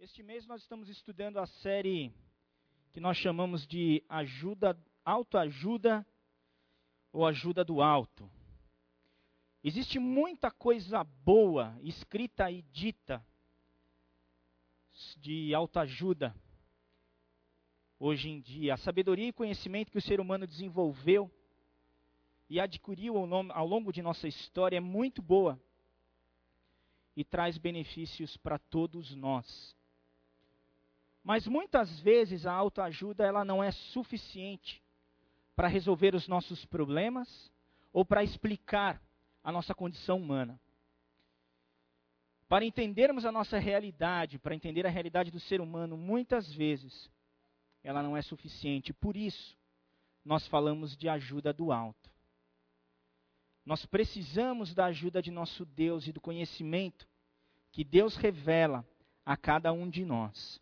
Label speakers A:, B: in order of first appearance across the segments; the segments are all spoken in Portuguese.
A: Este mês nós estamos estudando a série que nós chamamos de ajuda, autoajuda ou ajuda do alto. Existe muita coisa boa escrita e dita de autoajuda hoje em dia. A sabedoria e conhecimento que o ser humano desenvolveu e adquiriu ao longo de nossa história é muito boa e traz benefícios para todos nós. Mas muitas vezes a autoajuda ela não é suficiente para resolver os nossos problemas ou para explicar a nossa condição humana. Para entendermos a nossa realidade, para entender a realidade do ser humano, muitas vezes ela não é suficiente. Por isso, nós falamos de ajuda do alto. Nós precisamos da ajuda de nosso Deus e do conhecimento que Deus revela a cada um de nós.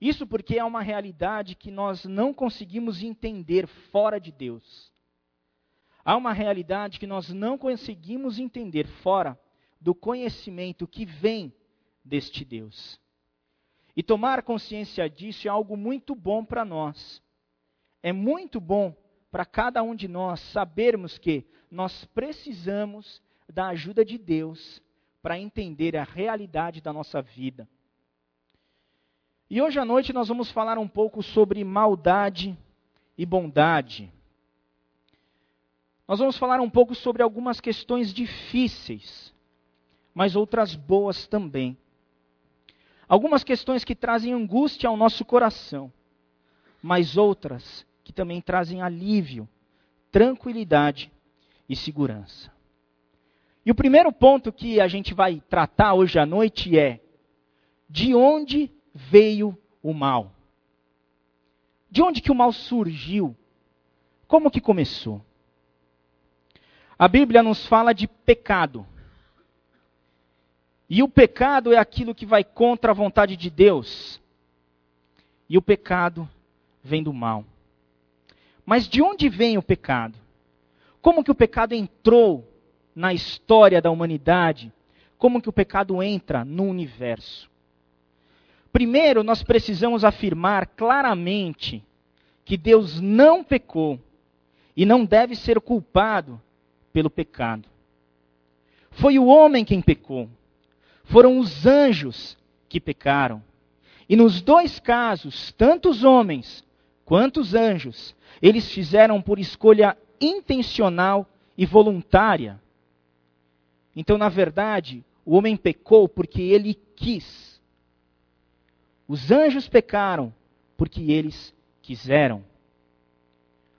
A: Isso porque é uma realidade que nós não conseguimos entender fora de Deus. Há uma realidade que nós não conseguimos entender fora do conhecimento que vem deste Deus. E tomar consciência disso é algo muito bom para nós. É muito bom para cada um de nós sabermos que nós precisamos da ajuda de Deus para entender a realidade da nossa vida. E hoje à noite nós vamos falar um pouco sobre maldade e bondade. Nós vamos falar um pouco sobre algumas questões difíceis, mas outras boas também. Algumas questões que trazem angústia ao nosso coração, mas outras que também trazem alívio, tranquilidade e segurança. E o primeiro ponto que a gente vai tratar hoje à noite é: de onde veio o mal? De onde que o mal surgiu? Como que começou? A Bíblia nos fala de pecado. E o pecado é aquilo que vai contra a vontade de Deus. E o pecado vem do mal. Mas de onde vem o pecado? Como que o pecado entrou na história da humanidade? Como que o pecado entra no universo? Primeiro, nós precisamos afirmar claramente que Deus não pecou e não deve ser culpado pelo pecado. Foi o homem quem pecou. Foram os anjos que pecaram. E nos dois casos, tanto os homens quanto os anjos, eles fizeram por escolha intencional e voluntária. Então, na verdade, o homem pecou porque ele quis. Os anjos pecaram porque eles quiseram.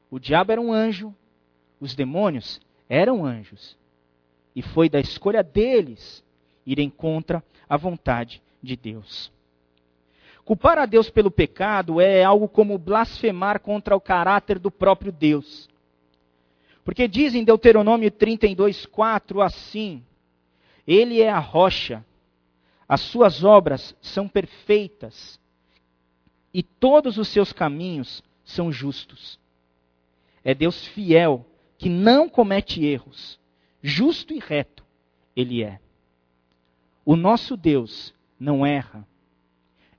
A: O diabo era um anjo, os demônios eram anjos. E foi da escolha deles irem contra a vontade de Deus. Culpar a Deus pelo pecado é algo como blasfemar contra o caráter do próprio Deus. Porque diz em Deuteronômio 32, 4 assim: Ele é a rocha as suas obras são perfeitas e todos os seus caminhos são justos. É Deus fiel que não comete erros, justo e reto ele é. O nosso Deus não erra.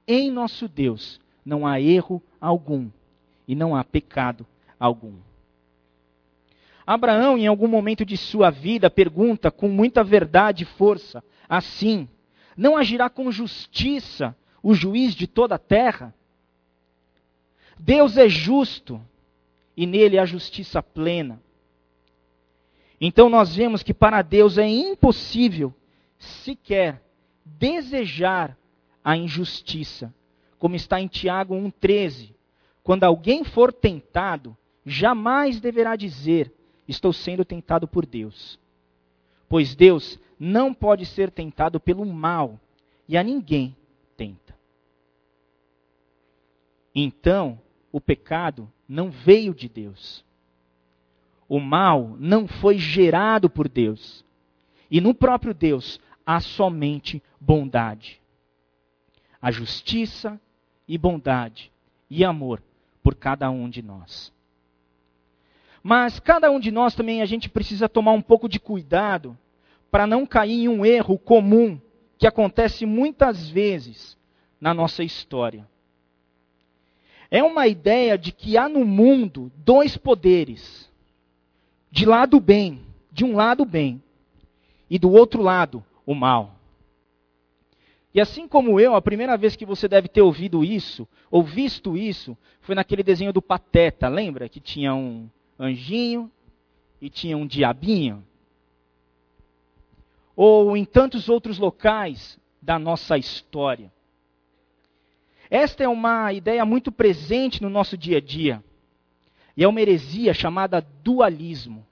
A: Em nosso Deus não há erro algum e não há pecado algum. Abraão, em algum momento de sua vida, pergunta com muita verdade e força, assim: não agirá com justiça o juiz de toda a terra? Deus é justo e nele há justiça plena. Então nós vemos que para Deus é impossível sequer desejar a injustiça, como está em Tiago 1,13. Quando alguém for tentado, jamais deverá dizer: Estou sendo tentado por Deus. Pois Deus não pode ser tentado pelo mal, e a ninguém tenta. Então, o pecado não veio de Deus. O mal não foi gerado por Deus. E no próprio Deus há somente bondade. A justiça e bondade e amor por cada um de nós. Mas cada um de nós também a gente precisa tomar um pouco de cuidado para não cair em um erro comum que acontece muitas vezes na nossa história. É uma ideia de que há no mundo dois poderes. De lado bem, de um lado bem, e do outro lado o mal. E assim como eu, a primeira vez que você deve ter ouvido isso, ou visto isso, foi naquele desenho do Pateta, lembra? Que tinha um anjinho e tinha um diabinho. Ou em tantos outros locais da nossa história. Esta é uma ideia muito presente no nosso dia a dia. E é uma heresia chamada dualismo.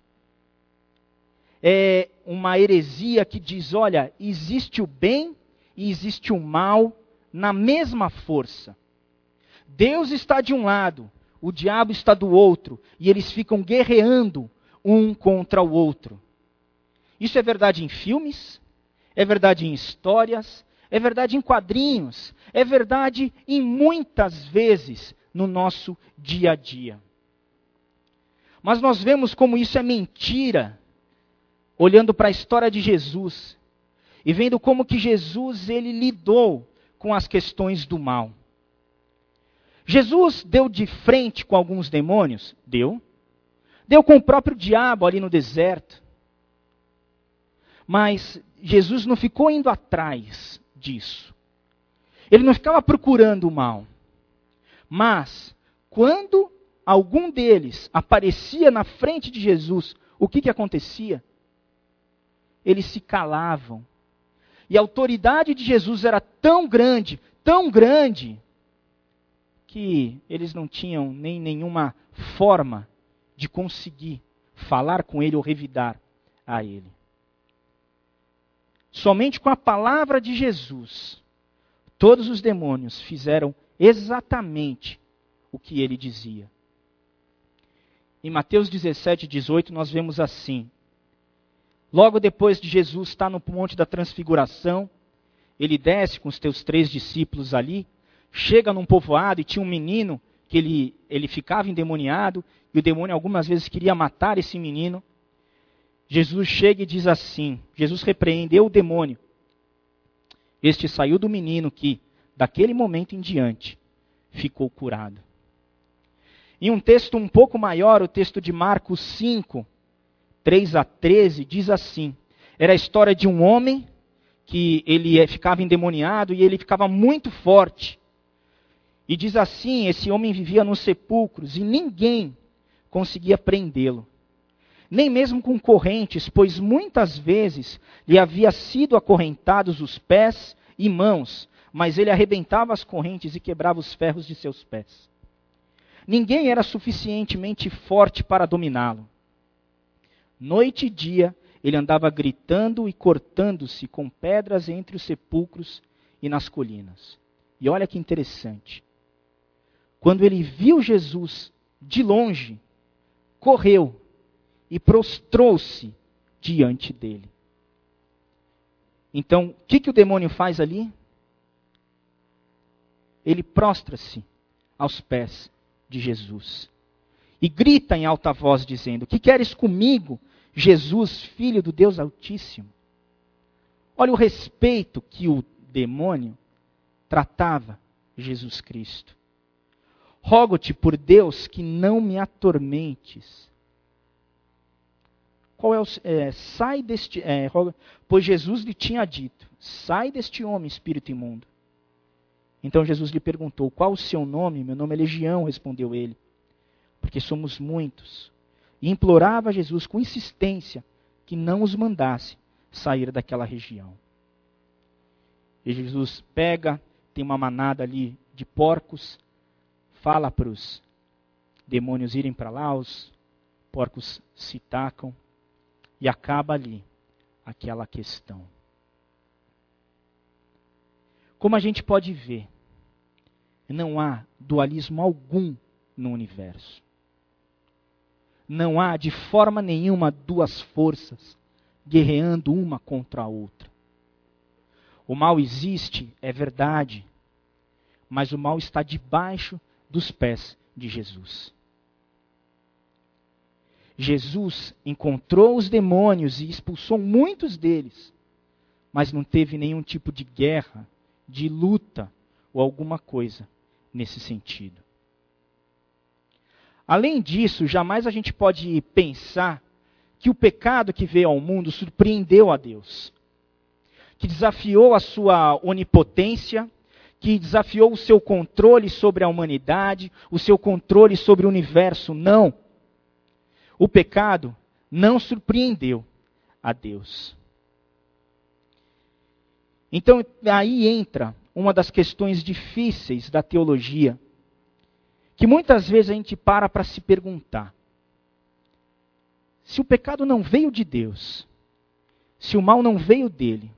A: É uma heresia que diz: olha, existe o bem e existe o mal na mesma força. Deus está de um lado, o diabo está do outro, e eles ficam guerreando um contra o outro. Isso é verdade em filmes, é verdade em histórias, é verdade em quadrinhos, é verdade em muitas vezes no nosso dia a dia. Mas nós vemos como isso é mentira, olhando para a história de Jesus e vendo como que Jesus ele lidou com as questões do mal. Jesus deu de frente com alguns demônios? Deu. Deu com o próprio diabo ali no deserto. Mas Jesus não ficou indo atrás disso. Ele não ficava procurando o mal. Mas, quando algum deles aparecia na frente de Jesus, o que, que acontecia? Eles se calavam e a autoridade de Jesus era tão grande, tão grande, que eles não tinham nem nenhuma forma de conseguir falar com ele ou revidar a ele. Somente com a palavra de Jesus, todos os demônios fizeram exatamente o que ele dizia. Em Mateus 17, 18, nós vemos assim: Logo depois de Jesus estar no Monte da Transfiguração, ele desce com os teus três discípulos ali, chega num povoado e tinha um menino que ele, ele ficava endemoniado, e o demônio algumas vezes queria matar esse menino. Jesus chega e diz assim: Jesus repreendeu o demônio. Este saiu do menino que, daquele momento em diante, ficou curado. Em um texto um pouco maior, o texto de Marcos 5, 3 a 13, diz assim: Era a história de um homem que ele ficava endemoniado e ele ficava muito forte. E diz assim: esse homem vivia nos sepulcros e ninguém conseguia prendê-lo. Nem mesmo com correntes, pois muitas vezes lhe havia sido acorrentados os pés e mãos, mas ele arrebentava as correntes e quebrava os ferros de seus pés. Ninguém era suficientemente forte para dominá-lo. Noite e dia ele andava gritando e cortando-se com pedras entre os sepulcros e nas colinas. E olha que interessante. Quando ele viu Jesus de longe, correu e prostrou-se diante dele. Então, o que, que o demônio faz ali? Ele prostra-se aos pés de Jesus e grita em alta voz, dizendo: Que queres comigo, Jesus, filho do Deus Altíssimo. Olha o respeito que o demônio tratava Jesus Cristo. Rogo-te por Deus que não me atormentes. Qual é o é, sai deste é, pois Jesus lhe tinha dito: sai deste homem, espírito imundo. Então Jesus lhe perguntou: qual o seu nome? Meu nome é Legião, respondeu ele, porque somos muitos e implorava a Jesus com insistência que não os mandasse sair daquela região. E Jesus pega, tem uma manada ali de porcos, fala para os demônios irem para lá, os porcos se tacam e acaba ali aquela questão. Como a gente pode ver, não há dualismo algum no universo não há de forma nenhuma duas forças guerreando uma contra a outra. O mal existe, é verdade, mas o mal está debaixo dos pés de Jesus. Jesus encontrou os demônios e expulsou muitos deles, mas não teve nenhum tipo de guerra, de luta ou alguma coisa nesse sentido. Além disso, jamais a gente pode pensar que o pecado que veio ao mundo surpreendeu a Deus, que desafiou a sua onipotência, que desafiou o seu controle sobre a humanidade, o seu controle sobre o universo. Não. O pecado não surpreendeu a Deus. Então, aí entra uma das questões difíceis da teologia, que muitas vezes a gente para para se perguntar: se o pecado não veio de Deus, se o mal não veio dele,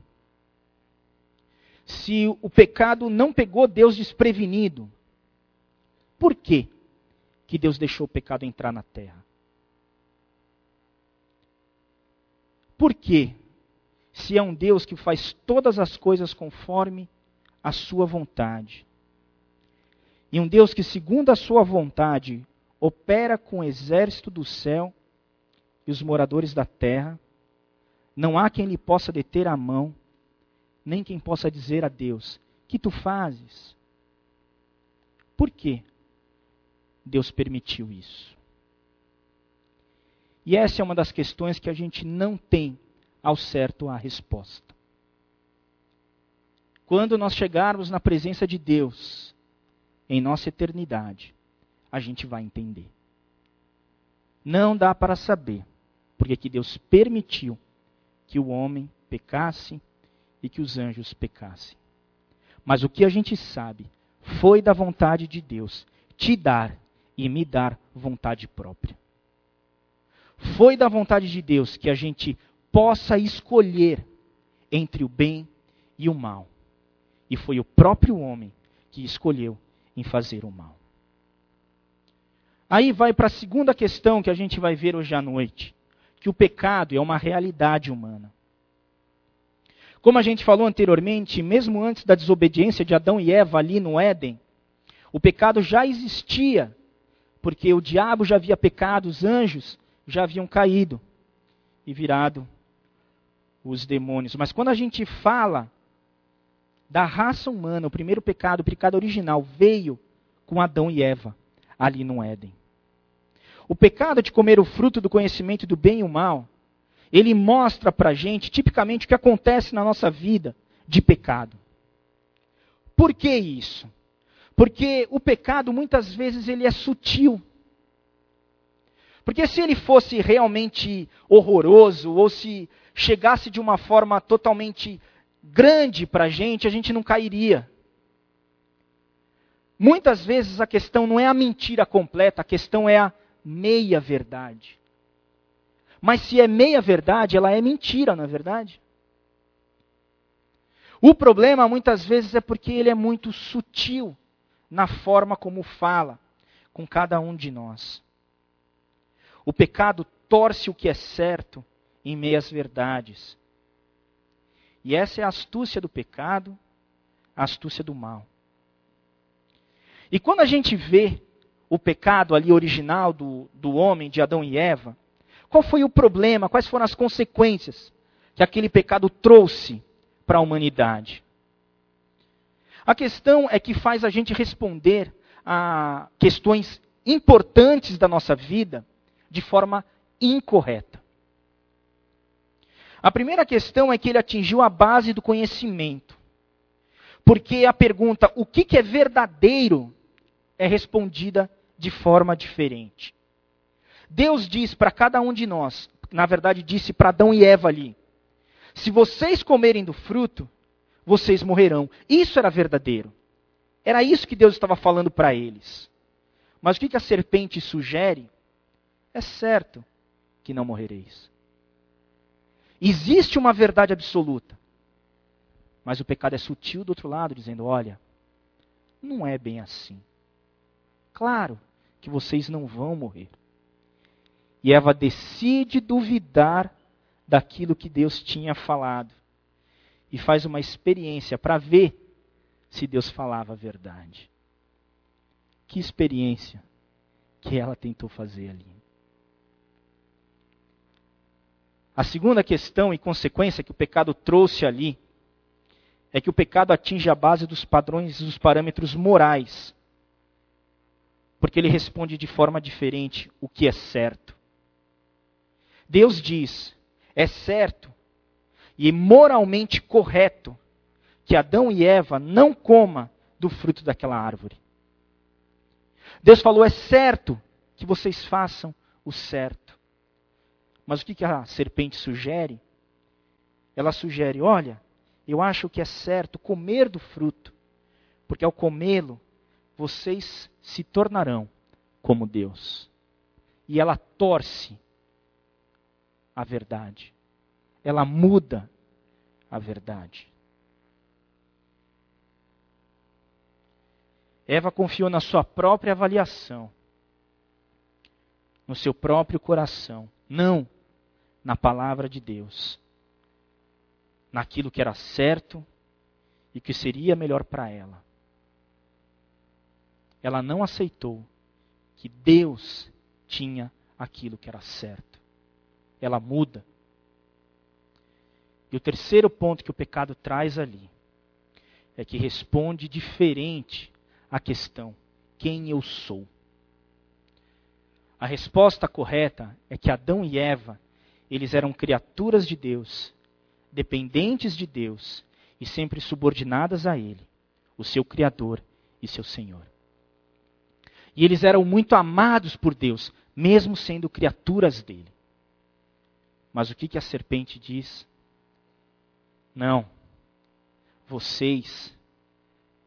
A: se o pecado não pegou Deus desprevenido, por que que Deus deixou o pecado entrar na terra? Por que, se é um Deus que faz todas as coisas conforme a sua vontade, e um Deus que, segundo a sua vontade, opera com o exército do céu e os moradores da terra, não há quem lhe possa deter a mão, nem quem possa dizer a Deus: Que tu fazes? Por que Deus permitiu isso? E essa é uma das questões que a gente não tem ao certo a resposta. Quando nós chegarmos na presença de Deus, em nossa eternidade, a gente vai entender. Não dá para saber porque que Deus permitiu que o homem pecasse e que os anjos pecassem. Mas o que a gente sabe foi da vontade de Deus te dar e me dar vontade própria. Foi da vontade de Deus que a gente possa escolher entre o bem e o mal. E foi o próprio homem que escolheu em fazer o mal. Aí vai para a segunda questão que a gente vai ver hoje à noite, que o pecado é uma realidade humana. Como a gente falou anteriormente, mesmo antes da desobediência de Adão e Eva ali no Éden, o pecado já existia, porque o diabo já havia pecado, os anjos já haviam caído e virado os demônios. Mas quando a gente fala da raça humana, o primeiro pecado, o pecado original, veio com Adão e Eva, ali no Éden. O pecado de comer o fruto do conhecimento do bem e o mal ele mostra para a gente, tipicamente, o que acontece na nossa vida de pecado. Por que isso? Porque o pecado, muitas vezes, ele é sutil. Porque se ele fosse realmente horroroso, ou se chegasse de uma forma totalmente grande para a gente, a gente não cairia. Muitas vezes a questão não é a mentira completa, a questão é a meia verdade. Mas se é meia verdade, ela é mentira, não é verdade? O problema muitas vezes é porque ele é muito sutil na forma como fala com cada um de nós. O pecado torce o que é certo em meias verdades. E essa é a astúcia do pecado, a astúcia do mal. E quando a gente vê o pecado ali original do, do homem, de Adão e Eva, qual foi o problema? Quais foram as consequências que aquele pecado trouxe para a humanidade? A questão é que faz a gente responder a questões importantes da nossa vida de forma incorreta. A primeira questão é que ele atingiu a base do conhecimento. Porque a pergunta, o que, é verdadeiro, é respondida de forma diferente. Deus diz para cada um de nós, na verdade disse para Adão e Eva ali: se vocês comerem do fruto, vocês morrerão. Isso era verdadeiro. Era isso que Deus estava falando para eles. Mas o que, a serpente sugere? É certo que não morrereis. Existe uma verdade absoluta. Mas o pecado é sutil do outro lado, dizendo: olha, não é bem assim. Claro que vocês não vão morrer. E Eva decide duvidar daquilo que Deus tinha falado. E faz uma experiência para ver se Deus falava a verdade. Que experiência que ela tentou fazer ali. A segunda questão e consequência que o pecado trouxe ali é que o pecado atinge a base dos padrões e dos parâmetros morais. Porque ele responde de forma diferente o que é certo. Deus diz: é certo e moralmente correto que Adão e Eva não coma do fruto daquela árvore. Deus falou: é certo que vocês façam o certo. Mas o que a serpente sugere? Ela sugere: olha, eu acho que é certo comer do fruto, porque ao comê-lo, vocês se tornarão como Deus. E ela torce a verdade. Ela muda a verdade. Eva confiou na sua própria avaliação, no seu próprio coração, não na palavra de Deus naquilo que era certo e que seria melhor para ela. Ela não aceitou que Deus tinha aquilo que era certo. Ela muda. E o terceiro ponto que o pecado traz ali é que responde diferente à questão: quem eu sou? A resposta correta é que Adão e Eva, eles eram criaturas de Deus dependentes de Deus e sempre subordinadas a Ele, o seu Criador e seu Senhor. E eles eram muito amados por Deus, mesmo sendo criaturas dele. Mas o que, que a serpente diz? Não, vocês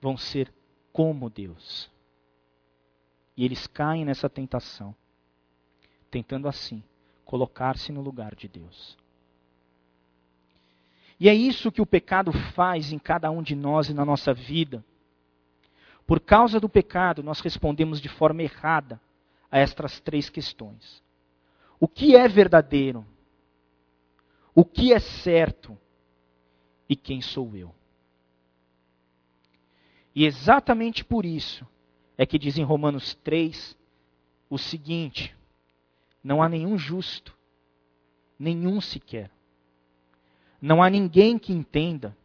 A: vão ser como Deus. E eles caem nessa tentação, tentando assim colocar-se no lugar de Deus. E é isso que o pecado faz em cada um de nós e na nossa vida. Por causa do pecado, nós respondemos de forma errada a estas três questões: o que é verdadeiro? O que é certo? E quem sou eu? E exatamente por isso é que diz em Romanos 3 o seguinte: não há nenhum justo, nenhum sequer. Não há ninguém que entenda,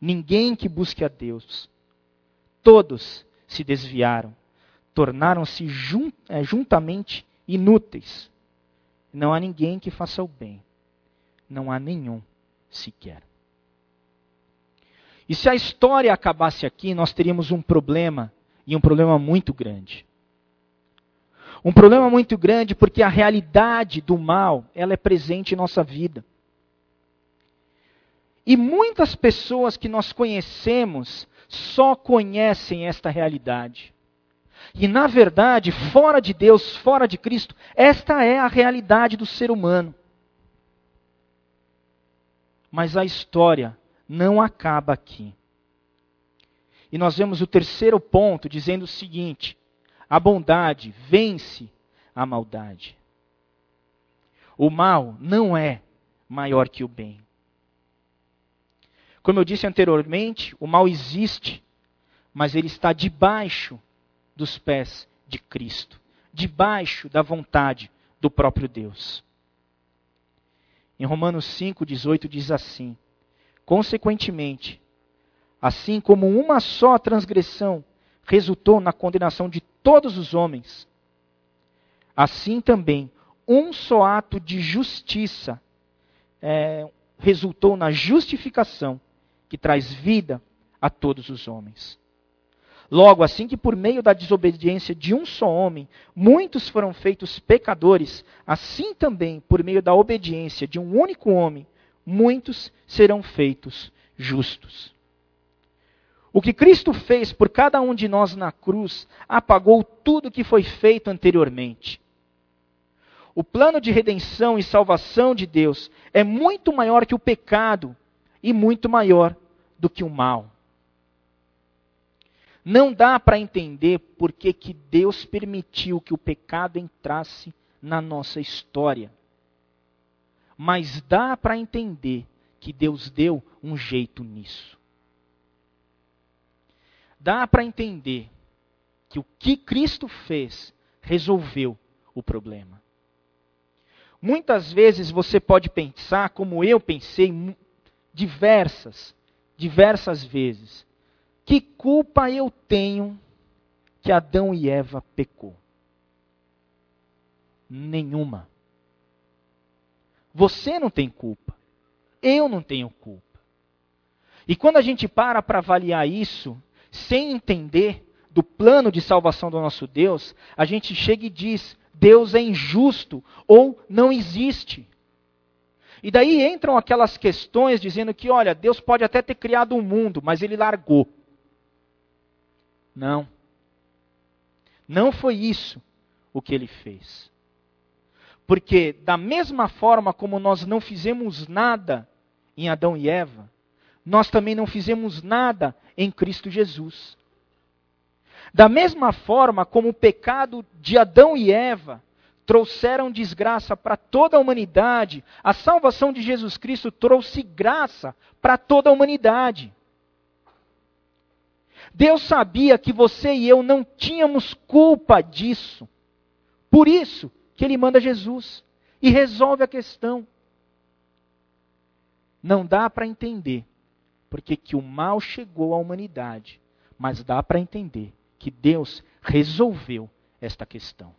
A: ninguém que busque a Deus. Todos se desviaram, tornaram-se é, juntamente inúteis. Não há ninguém que faça o bem, não há nenhum sequer. E se a história acabasse aqui, nós teríamos um problema, e um problema muito grande. Um problema muito grande porque a realidade do mal, ela é presente em nossa vida. E muitas pessoas que nós conhecemos só conhecem esta realidade. E na verdade, fora de Deus, fora de Cristo, esta é a realidade do ser humano. Mas a história não acaba aqui. E nós vemos o terceiro ponto dizendo o seguinte: a bondade vence a maldade. O mal não é maior que o bem. Como eu disse anteriormente, o mal existe, mas ele está debaixo dos pés de Cristo, debaixo da vontade do próprio Deus. Em Romanos 5,18 diz assim: Consequentemente, assim como uma só transgressão resultou na condenação de todos os homens, assim também um só ato de justiça é, resultou na justificação que traz vida a todos os homens. Logo, assim que por meio da desobediência de um só homem, muitos foram feitos pecadores, assim também, por meio da obediência de um único homem, muitos serão feitos justos. O que Cristo fez por cada um de nós na cruz apagou tudo que foi feito anteriormente. O plano de redenção e salvação de Deus é muito maior que o pecado e muito maior do que o mal. Não dá para entender por que, que Deus permitiu que o pecado entrasse na nossa história. Mas dá para entender que Deus deu um jeito nisso. Dá para entender que o que Cristo fez resolveu o problema. Muitas vezes você pode pensar, como eu pensei diversas, diversas vezes: que culpa eu tenho que Adão e Eva pecou? Nenhuma. Você não tem culpa. Eu não tenho culpa. E quando a gente para para avaliar isso, sem entender do plano de salvação do nosso Deus, a gente chega e diz: Deus é injusto ou não existe. E daí entram aquelas questões dizendo que, olha, Deus pode até ter criado um mundo, mas ele largou. Não. Não foi isso o que ele fez. Porque, da mesma forma como nós não fizemos nada em Adão e Eva, nós também não fizemos nada em Cristo Jesus. Da mesma forma como o pecado de Adão e Eva trouxeram desgraça para toda a humanidade, a salvação de Jesus Cristo trouxe graça para toda a humanidade. Deus sabia que você e eu não tínhamos culpa disso. Por isso que ele manda Jesus e resolve a questão. Não dá para entender porque que o mal chegou à humanidade, mas dá para entender que Deus resolveu esta questão.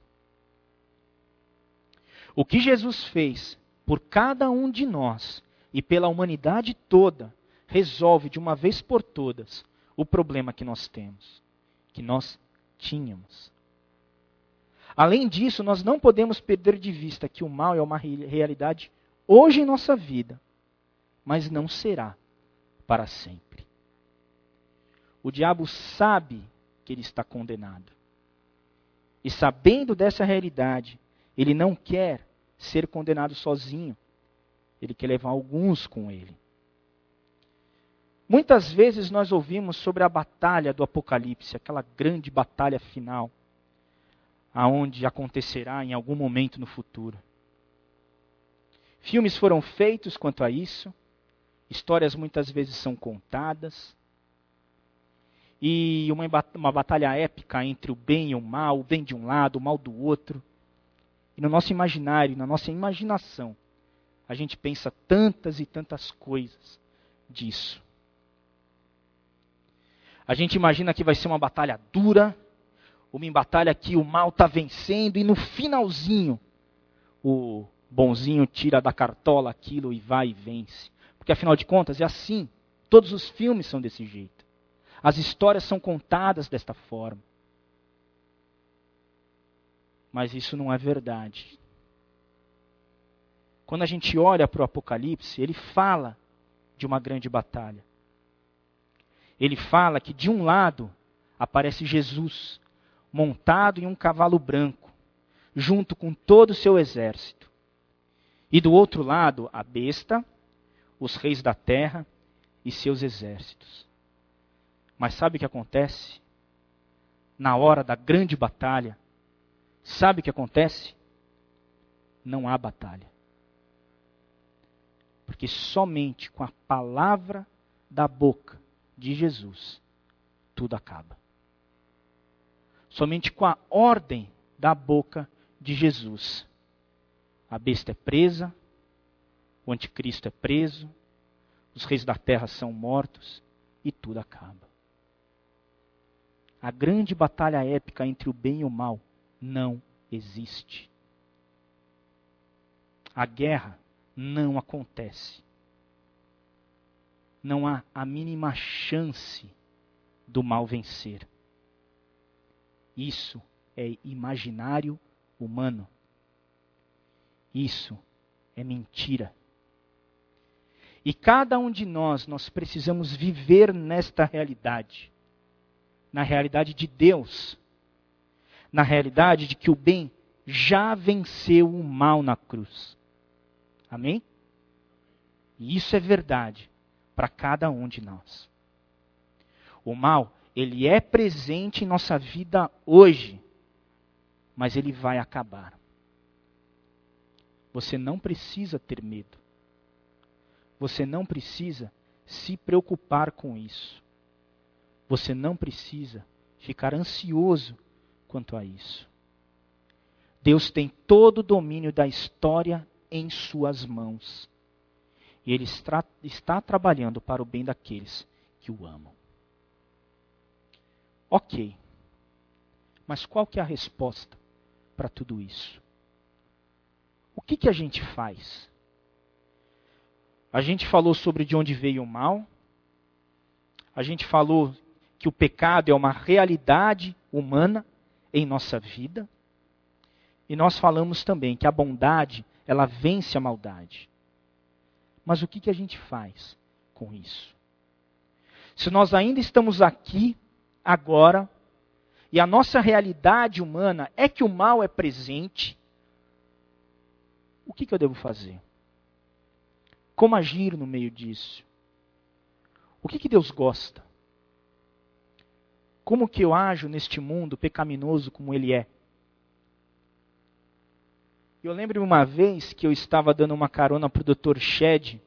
A: O que Jesus fez por cada um de nós e pela humanidade toda resolve de uma vez por todas o problema que nós temos, que nós tínhamos. Além disso, nós não podemos perder de vista que o mal é uma realidade hoje em nossa vida, mas não será para sempre. O diabo sabe que ele está condenado. E sabendo dessa realidade, ele não quer ser condenado sozinho. Ele quer levar alguns com ele. Muitas vezes nós ouvimos sobre a batalha do Apocalipse, aquela grande batalha final, aonde acontecerá em algum momento no futuro. Filmes foram feitos quanto a isso, histórias muitas vezes são contadas, e uma, uma batalha épica entre o bem e o mal, o bem de um lado, o mal do outro. E no nosso imaginário, na nossa imaginação, a gente pensa tantas e tantas coisas disso. A gente imagina que vai ser uma batalha dura, uma batalha que o mal está vencendo, e no finalzinho, o bonzinho tira da cartola aquilo e vai e vence. Porque afinal de contas é assim. Todos os filmes são desse jeito. As histórias são contadas desta forma. Mas isso não é verdade. Quando a gente olha para o Apocalipse, ele fala de uma grande batalha. Ele fala que de um lado aparece Jesus, montado em um cavalo branco, junto com todo o seu exército. E do outro lado, a besta, os reis da terra e seus exércitos. Mas sabe o que acontece? Na hora da grande batalha, sabe o que acontece? Não há batalha. Porque somente com a palavra da boca de Jesus tudo acaba. Somente com a ordem da boca de Jesus. A besta é presa, o anticristo é preso, os reis da terra são mortos e tudo acaba. A grande batalha épica entre o bem e o mal não existe. A guerra não acontece. Não há a mínima chance do mal vencer. Isso é imaginário humano. Isso é mentira. E cada um de nós, nós precisamos viver nesta realidade na realidade de Deus, na realidade de que o bem já venceu o mal na cruz. Amém? E isso é verdade para cada um de nós. O mal, ele é presente em nossa vida hoje, mas ele vai acabar. Você não precisa ter medo. Você não precisa se preocupar com isso. Você não precisa ficar ansioso quanto a isso. Deus tem todo o domínio da história em suas mãos. E Ele está, está trabalhando para o bem daqueles que o amam. Ok. Mas qual que é a resposta para tudo isso? O que, que a gente faz? A gente falou sobre de onde veio o mal. A gente falou que o pecado é uma realidade humana em nossa vida. E nós falamos também que a bondade, ela vence a maldade. Mas o que, que a gente faz com isso? Se nós ainda estamos aqui, agora, e a nossa realidade humana é que o mal é presente, o que, que eu devo fazer? Como agir no meio disso? O que, que Deus gosta? Como que eu ajo neste mundo pecaminoso como ele é? Eu lembro uma vez que eu estava dando uma carona para o Dr. Shed.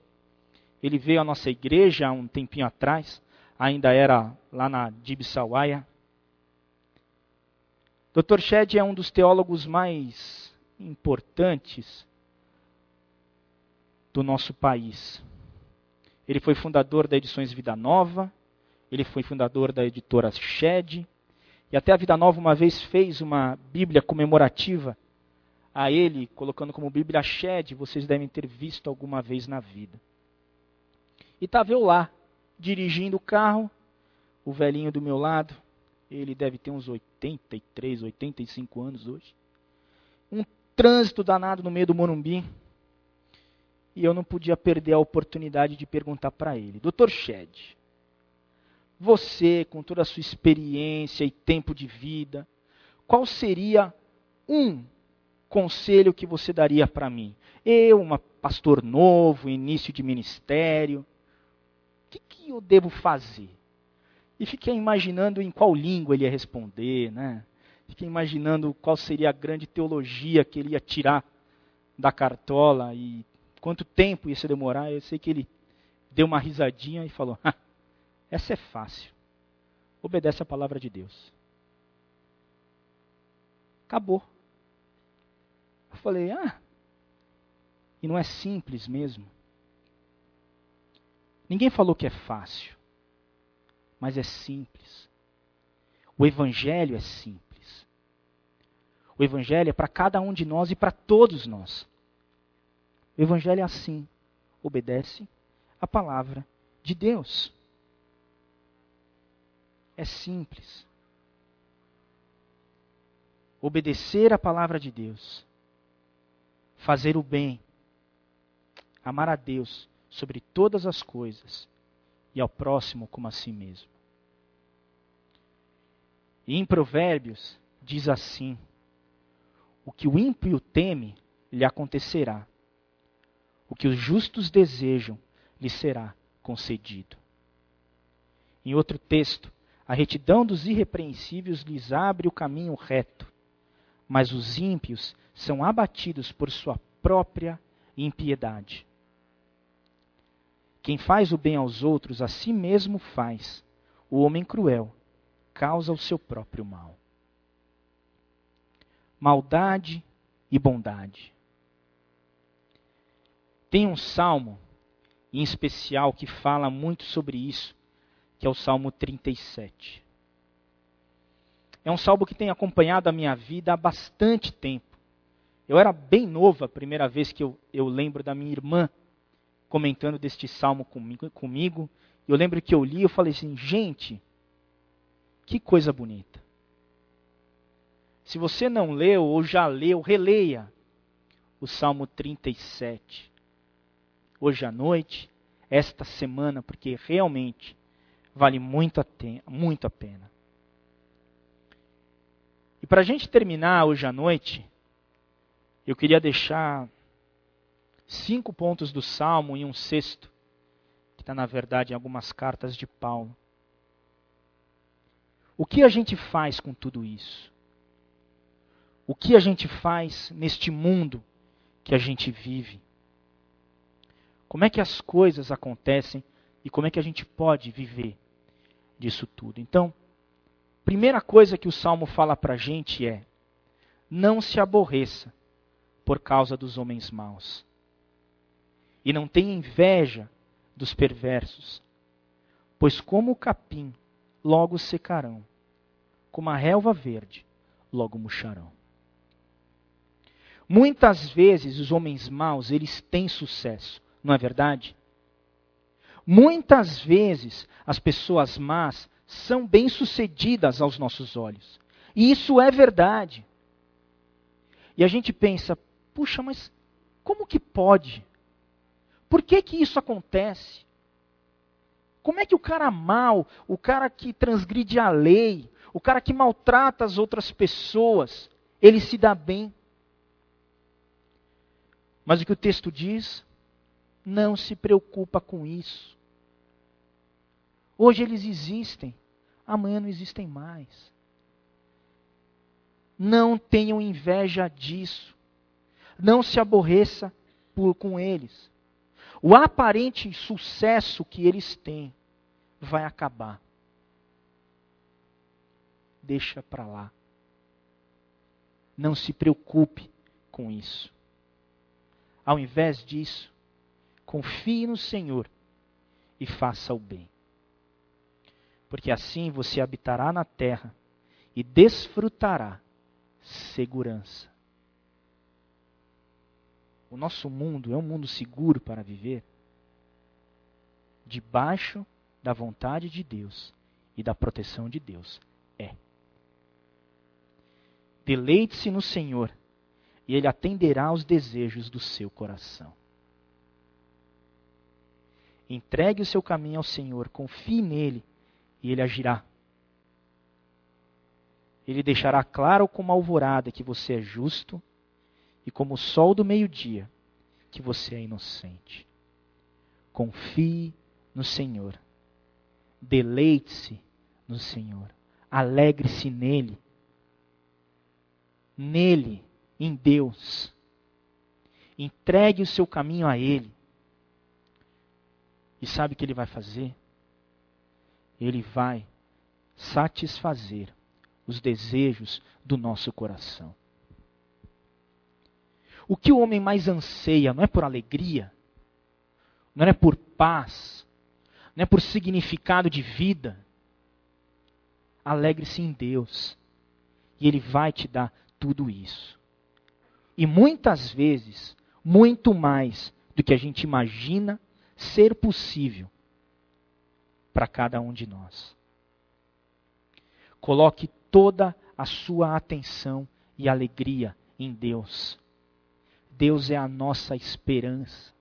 A: Ele veio à nossa igreja há um tempinho atrás, ainda era lá na Dibsawaya. Dr. Shed é um dos teólogos mais importantes do nosso país. Ele foi fundador da Edições Vida Nova, ele foi fundador da editora Shed, e até a Vida Nova uma vez fez uma Bíblia comemorativa a ele, colocando como Bíblia Shed, vocês devem ter visto alguma vez na vida. E estava eu lá, dirigindo o carro, o velhinho do meu lado, ele deve ter uns 83, 85 anos hoje. Um trânsito danado no meio do Morumbi. E eu não podia perder a oportunidade de perguntar para ele: Doutor Shed, você, com toda a sua experiência e tempo de vida, qual seria um conselho que você daria para mim? Eu, um pastor novo, início de ministério, o que, que eu devo fazer? E fiquei imaginando em qual língua ele ia responder, né? Fiquei imaginando qual seria a grande teologia que ele ia tirar da cartola e quanto tempo ia se demorar. Eu sei que ele deu uma risadinha e falou: Essa é fácil. Obedece a palavra de Deus. Acabou. Eu falei: Ah, e não é simples mesmo. Ninguém falou que é fácil mas é simples. O Evangelho é simples. O Evangelho é para cada um de nós e para todos nós. O Evangelho é assim: obedece a palavra de Deus. É simples. Obedecer a palavra de Deus, fazer o bem, amar a Deus sobre todas as coisas e ao próximo como a si mesmo. E em Provérbios diz assim: O que o ímpio teme, lhe acontecerá. O que os justos desejam, lhe será concedido. Em outro texto, a retidão dos irrepreensíveis lhes abre o caminho reto, mas os ímpios são abatidos por sua própria impiedade. Quem faz o bem aos outros, a si mesmo faz. O homem cruel causa o seu próprio mal. Maldade e bondade. Tem um salmo, em especial, que fala muito sobre isso, que é o Salmo 37. É um salmo que tem acompanhado a minha vida há bastante tempo. Eu era bem novo a primeira vez que eu, eu lembro da minha irmã comentando deste salmo comigo, comigo. Eu lembro que eu li, eu falei assim, gente, que coisa bonita. Se você não leu ou já leu, releia o Salmo 37. Hoje à noite, esta semana, porque realmente vale muito a, muito a pena. Para a gente terminar hoje à noite, eu queria deixar cinco pontos do Salmo e um sexto, que está, na verdade, em algumas cartas de Paulo. O que a gente faz com tudo isso? O que a gente faz neste mundo que a gente vive? Como é que as coisas acontecem e como é que a gente pode viver disso tudo? Então, primeira coisa que o Salmo fala para a gente é: não se aborreça por causa dos homens maus. e não tenha inveja dos perversos, pois como o capim logo secarão, como a relva verde logo murcharão. Muitas vezes os homens maus, eles têm sucesso, não é verdade? Muitas vezes as pessoas más são bem-sucedidas aos nossos olhos. E isso é verdade. E a gente pensa, puxa, mas como que pode? Por que que isso acontece? Como é que o cara mal, o cara que transgride a lei, o cara que maltrata as outras pessoas, ele se dá bem? Mas o que o texto diz? Não se preocupa com isso. Hoje eles existem, amanhã não existem mais. Não tenham inveja disso. Não se aborreça por, com eles. O aparente sucesso que eles têm vai acabar. Deixa para lá. Não se preocupe com isso. Ao invés disso, confie no Senhor e faça o bem. Porque assim você habitará na terra e desfrutará segurança. O nosso mundo é um mundo seguro para viver? Debaixo da vontade de Deus e da proteção de Deus. É. Deleite-se no Senhor e Ele atenderá aos desejos do seu coração. Entregue o seu caminho ao Senhor, confie nele e Ele agirá. Ele deixará claro como alvorada que você é justo e como o sol do meio-dia que você é inocente. Confie no Senhor. Deleite-se no Senhor. Alegre-se nele. Nele, em Deus. Entregue o seu caminho a Ele. E sabe o que Ele vai fazer? Ele vai satisfazer os desejos do nosso coração. O que o homem mais anseia não é por alegria, não é por paz, não é por significado de vida. Alegre-se em Deus, e Ele vai te dar tudo isso. E muitas vezes, muito mais do que a gente imagina ser possível para cada um de nós. Coloque toda a sua atenção e alegria em Deus. Deus é a nossa esperança.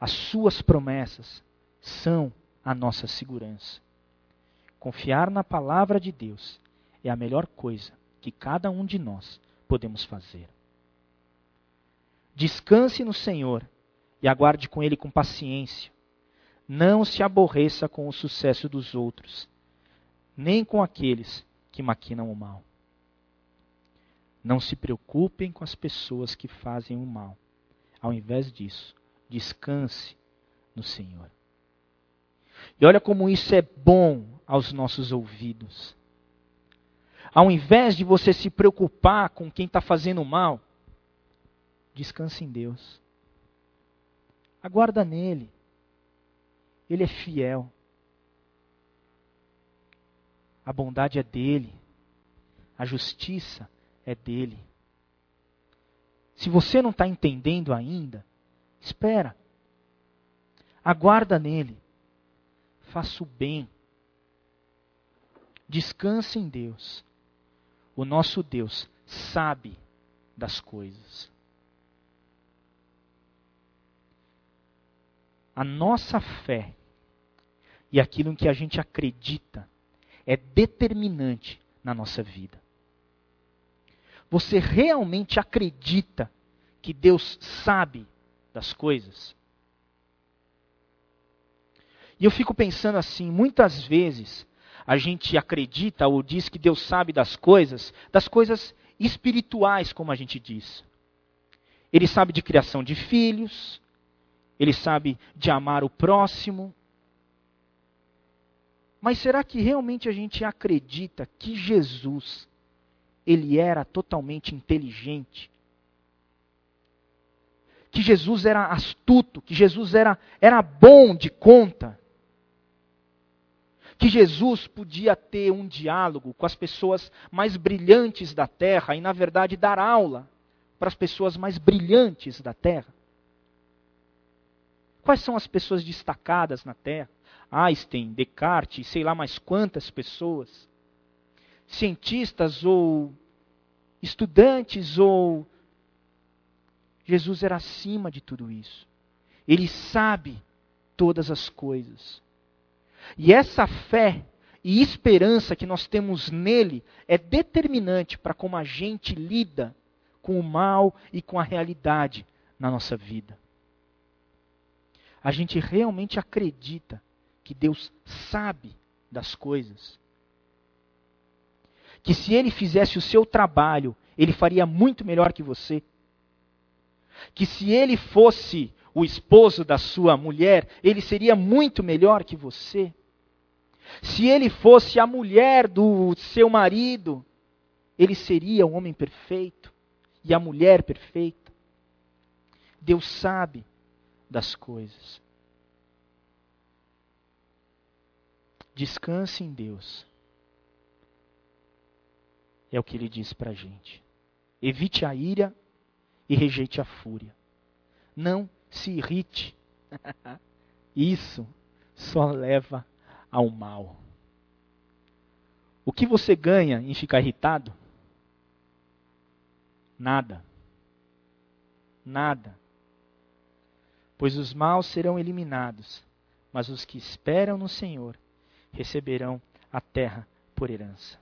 A: As suas promessas são a nossa segurança. Confiar na palavra de Deus é a melhor coisa que cada um de nós podemos fazer. Descanse no Senhor e aguarde com Ele com paciência. Não se aborreça com o sucesso dos outros nem com aqueles que maquinam o mal. Não se preocupem com as pessoas que fazem o mal. Ao invés disso, descanse no Senhor. E olha como isso é bom aos nossos ouvidos. Ao invés de você se preocupar com quem está fazendo mal, descanse em Deus. Aguarda nele. Ele é fiel. A bondade é dele. A justiça é dele. Se você não está entendendo ainda, espera. Aguarda nele. Faça o bem. Descanse em Deus. O nosso Deus sabe das coisas. A nossa fé e aquilo em que a gente acredita é determinante na nossa vida. Você realmente acredita que Deus sabe das coisas? E eu fico pensando assim, muitas vezes a gente acredita ou diz que Deus sabe das coisas, das coisas espirituais, como a gente diz. Ele sabe de criação de filhos, ele sabe de amar o próximo, mas será que realmente a gente acredita que Jesus ele era totalmente inteligente? que Jesus era astuto, que Jesus era, era bom de conta, que Jesus podia ter um diálogo com as pessoas mais brilhantes da terra e, na verdade, dar aula para as pessoas mais brilhantes da terra. Quais são as pessoas destacadas na terra? Einstein, Descartes, sei lá mais quantas pessoas. Cientistas ou estudantes ou. Jesus era acima de tudo isso. Ele sabe todas as coisas. E essa fé e esperança que nós temos nele é determinante para como a gente lida com o mal e com a realidade na nossa vida. A gente realmente acredita que Deus sabe das coisas. Que se ele fizesse o seu trabalho, ele faria muito melhor que você. Que se ele fosse o esposo da sua mulher, ele seria muito melhor que você. Se ele fosse a mulher do seu marido, ele seria o homem perfeito e a mulher perfeita. Deus sabe das coisas. Descanse em Deus. É o que ele diz para a gente. Evite a ira e rejeite a fúria. Não se irrite. Isso só leva ao mal. O que você ganha em ficar irritado? Nada. Nada. Pois os maus serão eliminados, mas os que esperam no Senhor receberão a terra por herança.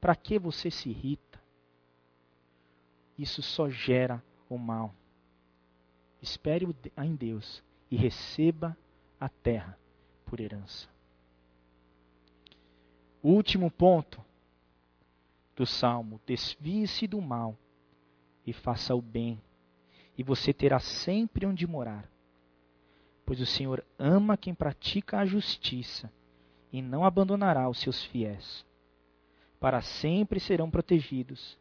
A: Para que você se irrita? Isso só gera o mal. Espere em Deus e receba a terra por herança. O último ponto do salmo: desvie-se do mal e faça o bem, e você terá sempre onde morar. Pois o Senhor ama quem pratica a justiça e não abandonará os seus fiéis. Para sempre serão protegidos,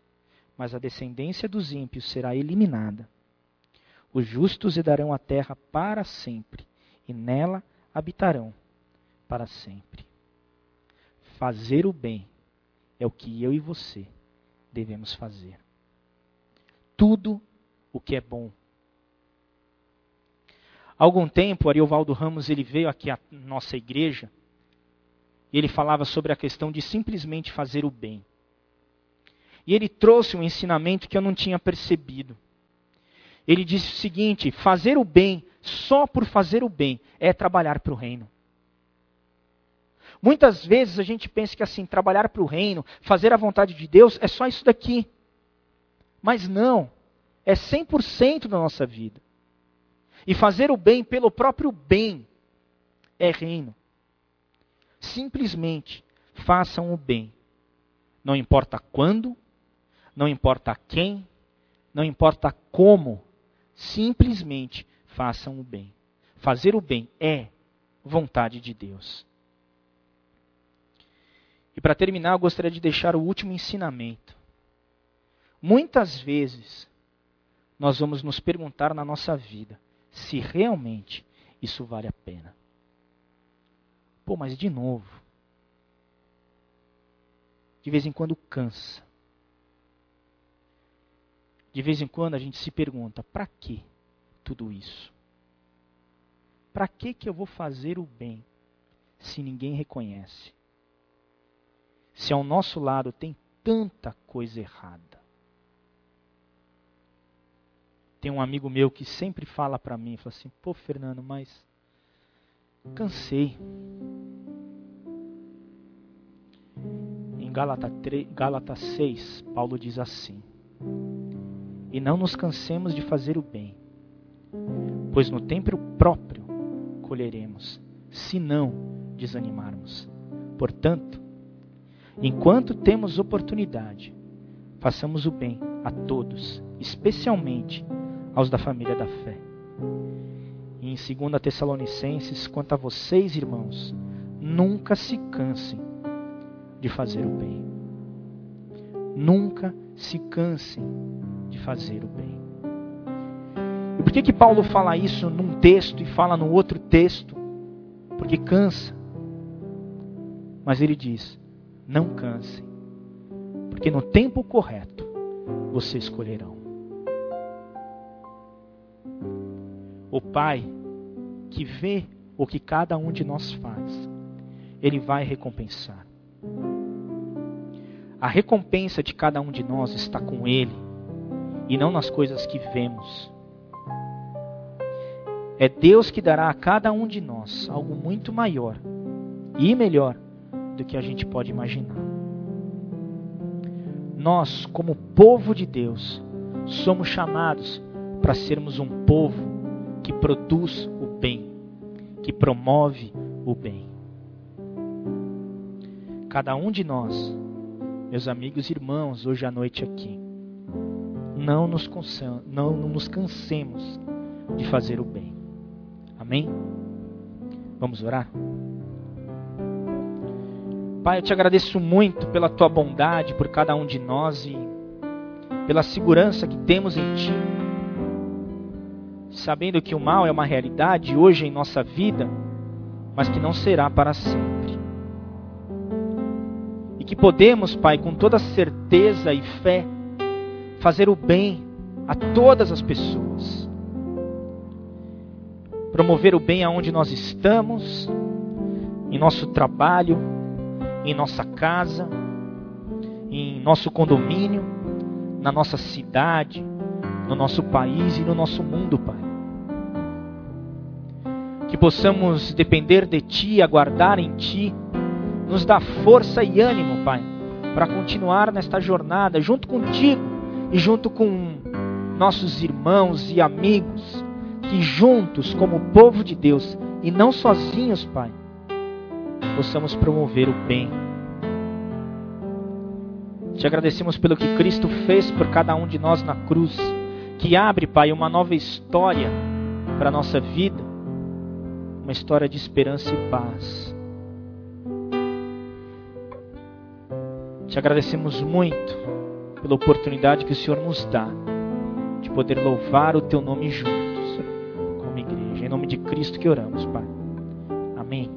A: mas a descendência dos ímpios será eliminada. Os justos herdarão a terra para sempre, e nela habitarão para sempre. Fazer o bem é o que eu e você devemos fazer. Tudo o que é bom. Há algum tempo, Ariovaldo Ramos ele veio aqui à nossa igreja e ele falava sobre a questão de simplesmente fazer o bem. E ele trouxe um ensinamento que eu não tinha percebido. Ele disse o seguinte: fazer o bem só por fazer o bem é trabalhar para o reino. Muitas vezes a gente pensa que assim, trabalhar para o reino, fazer a vontade de Deus, é só isso daqui. Mas não, é 100% da nossa vida. E fazer o bem pelo próprio bem é reino. Simplesmente façam o bem. Não importa quando, não importa quem, não importa como, simplesmente façam o bem. Fazer o bem é vontade de Deus. E para terminar, eu gostaria de deixar o último ensinamento. Muitas vezes, nós vamos nos perguntar na nossa vida se realmente isso vale a pena. Pô, mas de novo. De vez em quando cansa. De vez em quando a gente se pergunta: para que tudo isso? Para que que eu vou fazer o bem se ninguém reconhece? Se ao nosso lado tem tanta coisa errada. Tem um amigo meu que sempre fala para mim, fala assim: "Pô, Fernando, mas cansei. Em Gálatas, 3, Gálatas 6, Paulo diz assim: E não nos cansemos de fazer o bem, pois no tempo próprio colheremos, se não desanimarmos. Portanto, enquanto temos oportunidade, façamos o bem a todos, especialmente aos da família da fé. E em 2 Tessalonicenses, quanto a vocês, irmãos, nunca se cansem de fazer o bem. Nunca se cansem de fazer o bem. que, que Paulo fala isso num texto e fala no outro texto? Porque cansa. Mas ele diz: não cansem, porque no tempo correto vocês escolherão. O Pai que vê o que cada um de nós faz, Ele vai recompensar. A recompensa de cada um de nós está com Ele e não nas coisas que vemos. É Deus que dará a cada um de nós algo muito maior e melhor do que a gente pode imaginar. Nós, como povo de Deus, somos chamados para sermos um povo que produz o bem, que promove o bem. Cada um de nós, meus amigos e irmãos, hoje à noite aqui, não nos, não nos cansemos de fazer o bem. Amém? Vamos orar? Pai, eu te agradeço muito pela tua bondade por cada um de nós e pela segurança que temos em ti. Sabendo que o mal é uma realidade hoje em nossa vida, mas que não será para sempre. E que podemos, Pai, com toda certeza e fé, fazer o bem a todas as pessoas promover o bem aonde nós estamos, em nosso trabalho, em nossa casa, em nosso condomínio, na nossa cidade, no nosso país e no nosso mundo, Pai. Possamos depender de Ti, aguardar em Ti, nos dá força e ânimo, Pai, para continuar nesta jornada junto contigo e junto com nossos irmãos e amigos que juntos, como povo de Deus, e não sozinhos, Pai, possamos promover o bem. Te agradecemos pelo que Cristo fez por cada um de nós na cruz, que abre, Pai, uma nova história para a nossa vida, uma história de esperança e paz. Te agradecemos muito pela oportunidade que o Senhor nos dá de poder louvar o Teu nome juntos. Em nome de Cristo que oramos, Pai. Amém.